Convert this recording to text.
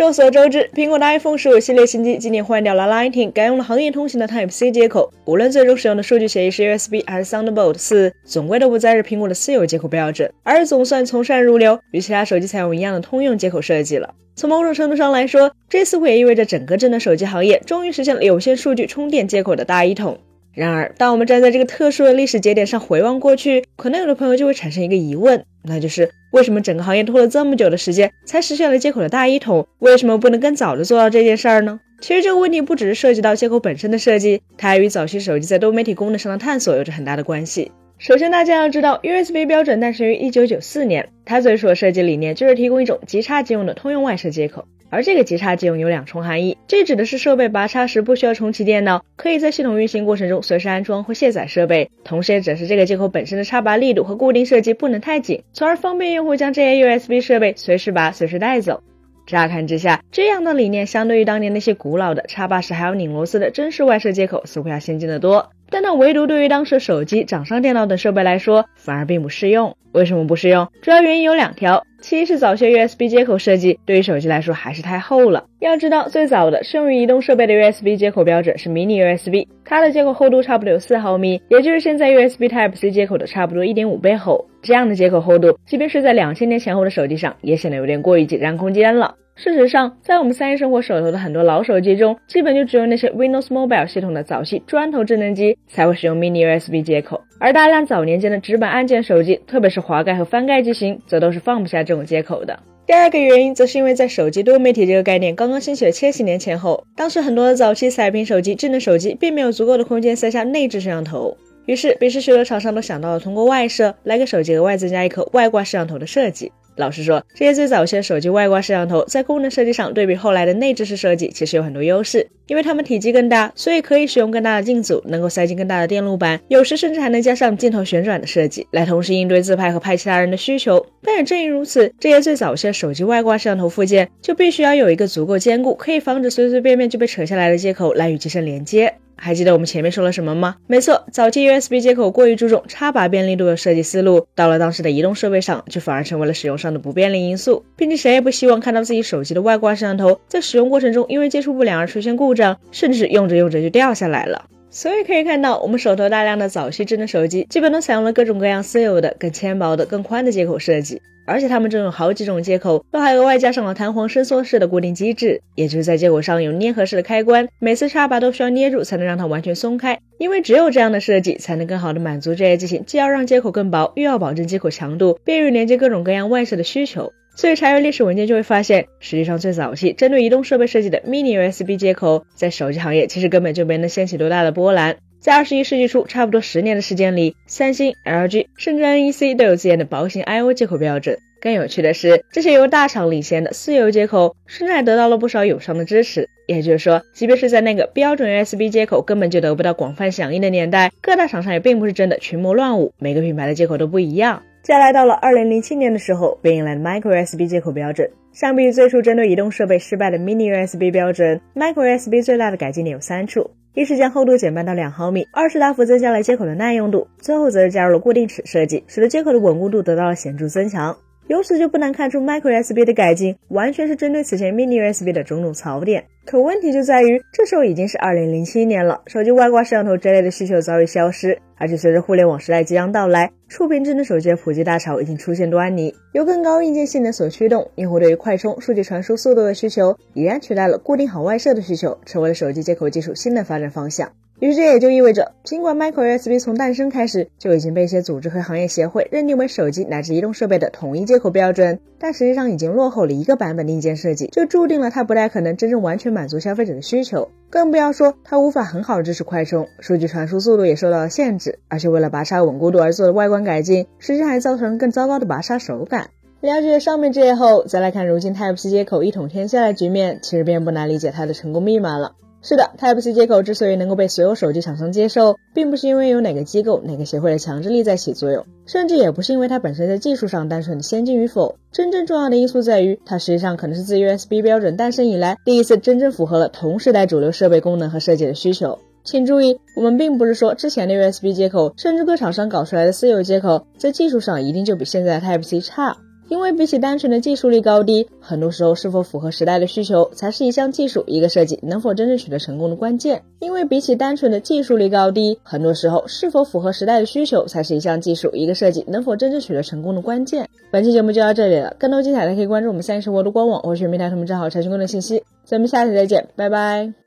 众所周知，苹果的 iPhone 十五系列新机今年换掉了 Lightning，改用了行业通行的 Type C 接口。无论最终使用的数据协议是 USB 还是 Thunderbolt 四，总归都不再是苹果的私有接口标准，而总算从善如流，与其他手机采用一样的通用接口设计了。从某种程度上来说，这似乎也意味着整个智能手机行业终于实现了有线数据充电接口的大一统。然而，当我们站在这个特殊的历史节点上回望过去，可能有的朋友就会产生一个疑问，那就是为什么整个行业拖了这么久的时间才实现了接口的大一统？为什么不能更早的做到这件事儿呢？其实这个问题不只是涉及到接口本身的设计，它还与早期手机在多媒体功能上的探索有着很大的关系。首先，大家要知道，USB 标准诞生于1994年，它最初的设计理念就是提供一种即插即用的通用外设接口。而这个即插即用有两重含义，这指的是设备拔插时不需要重启电脑，可以在系统运行过程中随时安装或卸载设备；同时也指的是这个接口本身的插拔力度和固定设计不能太紧，从而方便用户将这些 USB 设备随时拔、随时带走。乍看之下，这样的理念相对于当年那些古老的插拔时还要拧螺丝的真式外设接口似乎要先进得多。但它唯独对于当时手机、掌上电脑等设备来说，反而并不适用。为什么不适用？主要原因有两条：其一是早些 USB 接口设计对于手机来说还是太厚了。要知道，最早的适用于移动设备的 USB 接口标准是 Mini USB，它的接口厚度差不多有四毫米，也就是现在 USB Type C 接口的差不多一点五倍厚。这样的接口厚度，即便是在两千年前后的手机上，也显得有点过于挤占空间了。事实上，在我们三一生活手头的很多老手机中，基本就只有那些 Windows Mobile 系统的早期砖头智能机才会使用 Mini USB 接口，而大量早年间的直板按键手机，特别是滑盖和翻盖机型，则都是放不下这种接口的。第二个原因，则是因为在手机多媒体这个概念刚刚兴起的千禧年前后，当时很多的早期彩屏手机、智能手机并没有足够的空间塞下内置摄像头，于是，于是许多厂商都想到了通过外设来给手机额外增加一颗外挂摄像头的设计。老实说，这些最早期的手机外挂摄像头在功能设计上对比后来的内置式设计，其实有很多优势。因为它们体积更大，所以可以使用更大的镜组，能够塞进更大的电路板，有时甚至还能加上镜头旋转的设计，来同时应对自拍和拍其他人的需求。但也正因如此，这些最早期的手机外挂摄像头附件就必须要有一个足够坚固，可以防止随随便便就被扯下来的接口来与机身连接。还记得我们前面说了什么吗？没错，早期 USB 接口过于注重插拔便利度的设计思路，到了当时的移动设备上，就反而成为了使用上的不便利因素。毕竟谁也不希望看到自己手机的外挂摄像头在使用过程中因为接触不良而出现故障，甚至用着用着就掉下来了。所以可以看到，我们手头大量的早期智能手机基本都采用了各种各样私有的、更纤薄的、更宽的接口设计。而且它们中有好几种接口，都还额外加上了弹簧伸缩式的固定机制，也就是在接口上有粘合式的开关，每次插拔都需要捏住才能让它完全松开。因为只有这样的设计，才能更好的满足这些机型既要让接口更薄，又要保证接口强度，便于连接各种各样外设的需求。所以查阅历史文件就会发现，实际上最早期针对移动设备设计的 Mini USB 接口，在手机行业其实根本就没能掀起多大的波澜。在二十一世纪初，差不多十年的时间里，三星、LG 甚至 NEC 都有自研的薄型 I/O 接口标准。更有趣的是，这些由大厂领先的私有接口，甚至还得到了不少友商的支持。也就是说，即便是在那个标准 USB 接口根本就得不到广泛响应的年代，各大厂商也并不是真的群魔乱舞，每个品牌的接口都不一样。接下来到了二零零七年的时候，便迎来了 Micro USB 接口标准。相比于最初针对移动设备失败的 Mini USB 标准，Micro USB 最大的改进点有三处。一是将厚度减半到两毫米，二是大幅增加了接口的耐用度，最后则是加入了固定齿设计，使得接口的稳固度得到了显著增强。由此就不难看出，Micro USB 的改进完全是针对此前 Mini USB 的种种槽点。可问题就在于，这时候已经是二零零七年了，手机外挂摄像头这类的需求早已消失，而且随着互联网时代即将到来，触屏智能手机的普及大潮已经出现端倪。由更高硬件性能所驱动，用户对于快充、数据传输速度的需求，已然取代了固定好外设的需求，成为了手机接口技术新的发展方向。于是这也就意味着，尽管 Micro USB 从诞生开始就已经被一些组织和行业协会认定为手机乃至移动设备的统一接口标准，但实际上已经落后了一个版本的硬件设计，就注定了它不太可能真正完全满足消费者的需求，更不要说它无法很好的支持快充，数据传输速度也受到了限制，而且为了拔插稳固度而做的外观改进，实际上还造成了更糟糕的拔插手感。了解上面这些后，再来看如今 Type C 接口一统天下的局面，其实便不难理解它的成功密码了。是的，Type C 接口之所以能够被所有手机厂商接受，并不是因为有哪个机构、哪个协会的强制力在起作用，甚至也不是因为它本身在技术上单纯的先进与否。真正重要的因素在于，它实际上可能是自 USB 标准诞生以来第一次真正符合了同时代主流设备功能和设计的需求。请注意，我们并不是说之前的 USB 接口，甚至各厂商搞出来的私有接口，在技术上一定就比现在的 Type C 差。因为比起单纯的技术力高低，很多时候是否符合时代的需求，才是一项技术、一个设计能否真正取得成功的关键。因为比起单纯的技术力高低，很多时候是否符合时代的需求，才是一项技术、一个设计能否真正取得成功的关键。本期节目就到这里了，更多精彩的可以关注我们三一生活的官网或全平台同名账号查询更多信息。咱们下期再见，拜拜。